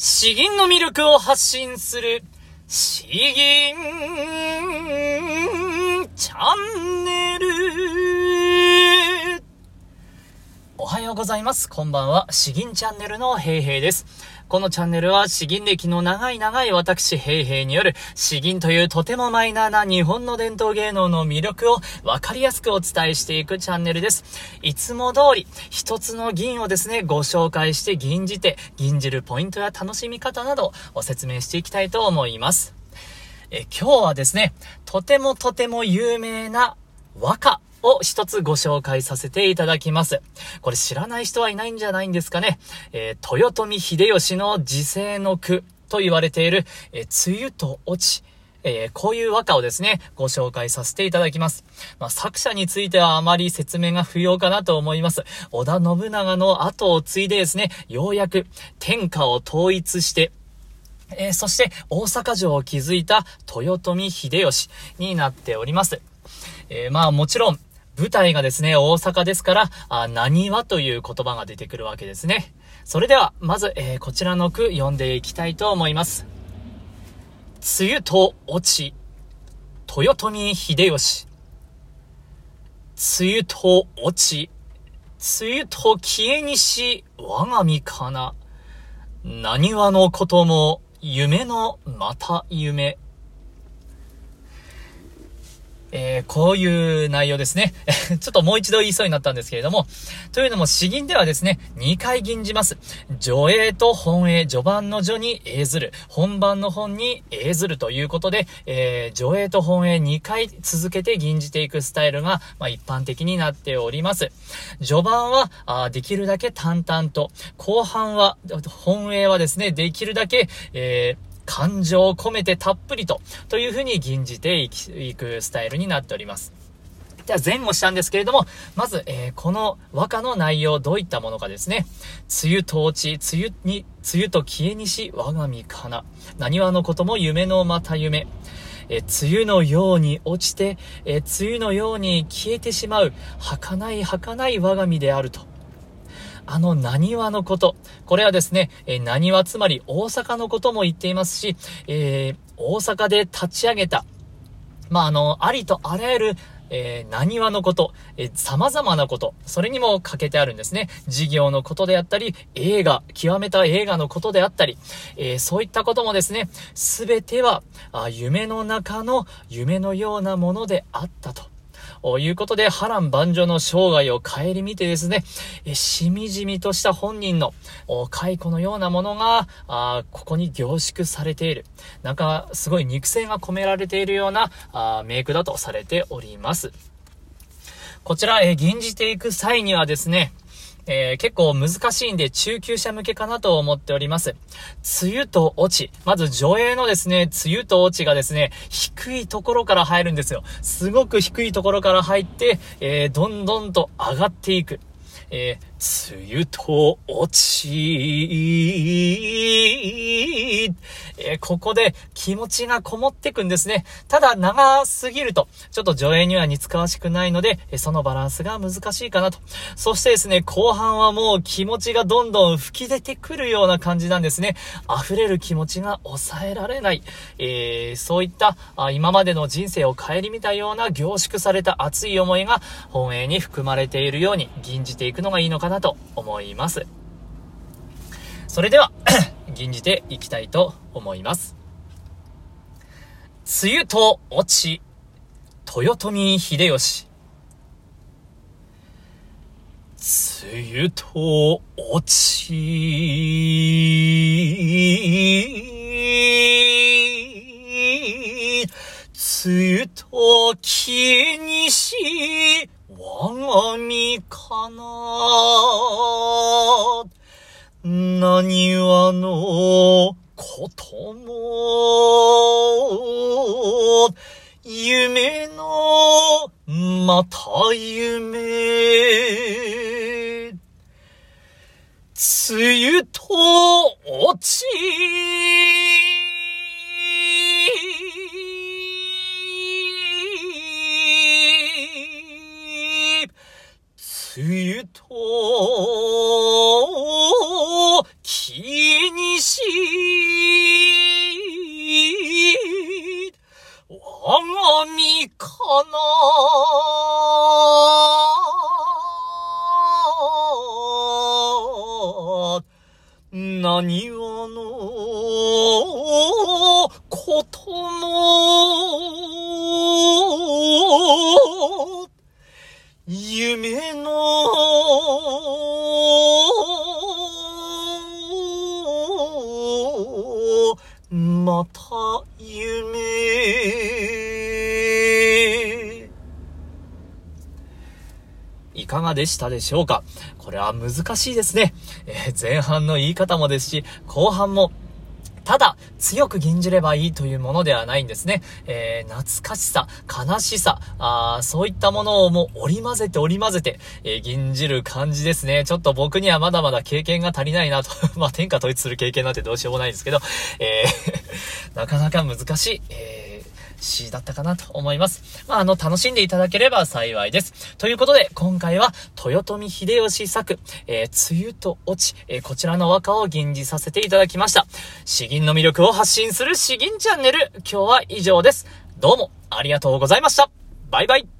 詩吟の魅力を発信する、詩吟チャンネル。はようございます。こんばんは。詩吟チャンネルのヘイヘイです。このチャンネルは詩吟歴の長い長い私ヘイヘイによる詩吟というとてもマイナーな日本の伝統芸能の魅力をわかりやすくお伝えしていくチャンネルです。いつも通り一つの銀をですね、ご紹介して吟じて、吟じるポイントや楽しみ方などを説明していきたいと思います。え今日はですね、とてもとても有名な和歌を一つご紹介させていただきます。これ知らない人はいないんじゃないんですかね。えー、豊臣秀吉の時世の句と言われている、えー、梅雨と落ち。えー、こういう和歌をですね、ご紹介させていただきます。まあ、作者についてはあまり説明が不要かなと思います。織田信長の後を継いでですね、ようやく天下を統一して、えー、そして大阪城を築いた豊臣秀吉になっております。えー、まあもちろん、舞台がですね、大阪ですから、あ、何はという言葉が出てくるわけですね。それでは、まず、えー、こちらの句読んでいきたいと思います。梅雨と落ち、豊臣秀吉。梅雨と落ち、梅雨と消えにし、我が身かな。何話のことも、夢のまた夢。えー、こういう内容ですね。ちょっともう一度言いそうになったんですけれども、というのも詩吟ではですね、2回吟じます。序英と本英、序盤の序に英ずる、本番の本に英ずるということで、えー、序英と本英2回続けて吟じていくスタイルが、まあ、一般的になっております。序盤は、あできるだけ淡々と、後半は、本英はですね、できるだけ、えー感情を込めてたっぷりと、というふうに吟じていくスタイルになっております。では前後したんですけれども、まず、えー、この和歌の内容どういったものかですね。梅雨と落ち、梅雨に、梅雨と消えにし、我が身かな。何話のことも夢のまた夢。え梅雨のように落ちて、え梅雨のように消えてしまう、儚い儚い我が身であると。あの何話のこと。これはですね、え、何話つまり大阪のことも言っていますし、えー、大阪で立ち上げた、まあ、あの、ありとあらゆるえー、何話のこと、えー、様々なこと、それにも欠けてあるんですね。事業のことであったり、映画、極めた映画のことであったり、えー、そういったこともですね、すべてはあ、夢の中の夢のようなものであったと。いうことで、波乱万丈の生涯を顧みてですね、えしみじみとした本人の解雇のようなものが、あここに凝縮されている。なんか、すごい肉声が込められているようなあメイクだとされております。こちら、え吟じていく際にはですね、えー、結構難しいんで中級者向けかなと思っております。梅雨と落ち。まず助影のですね、梅雨と落ちがですね、低いところから入るんですよ。すごく低いところから入って、えー、どんどんと上がっていく。えー、梅雨と落ち、えー、ここで気持ちがこもってくんですね。ただ長すぎると、ちょっと上映には似つかわしくないので、えそのバランスが難しいかなと。そしてですね、後半はもう気持ちがどんどん吹き出てくるような感じなんですね。溢れる気持ちが抑えられない。えー、そういったあ今までの人生を顧みたような凝縮された熱い思いが本営に含まれているように吟じていくのがいいのかなと思います。それでは 吟じていきたいと思います。梅雨と落ち、豊臣秀吉。梅雨と落ち、梅雨と消にし、我が身かな。何話のことも、夢のまた夢。梅雨と落ち、何はのことも、夢の、かがでしたでしょうか？これは難しいですね。えー、前半の言い方もですし、後半もただ、強く吟じればいいというものではないんですね。えー、懐かしさ、悲しさ、あそういったものをもう織り交ぜて織り交ぜて、えー、吟じる感じですね。ちょっと僕にはまだまだ経験が足りないなと。まあ、天下統一する経験なんてどうしようもないんですけど、えー、なかなか難しい。えー詩だったかなと思います。まあ、あの、楽しんでいただければ幸いです。ということで、今回は、豊臣秀吉作、えー、梅雨と落ち、えー、こちらの和歌を吟じさせていただきました。詩吟の魅力を発信する詩吟チャンネル、今日は以上です。どうも、ありがとうございました。バイバイ。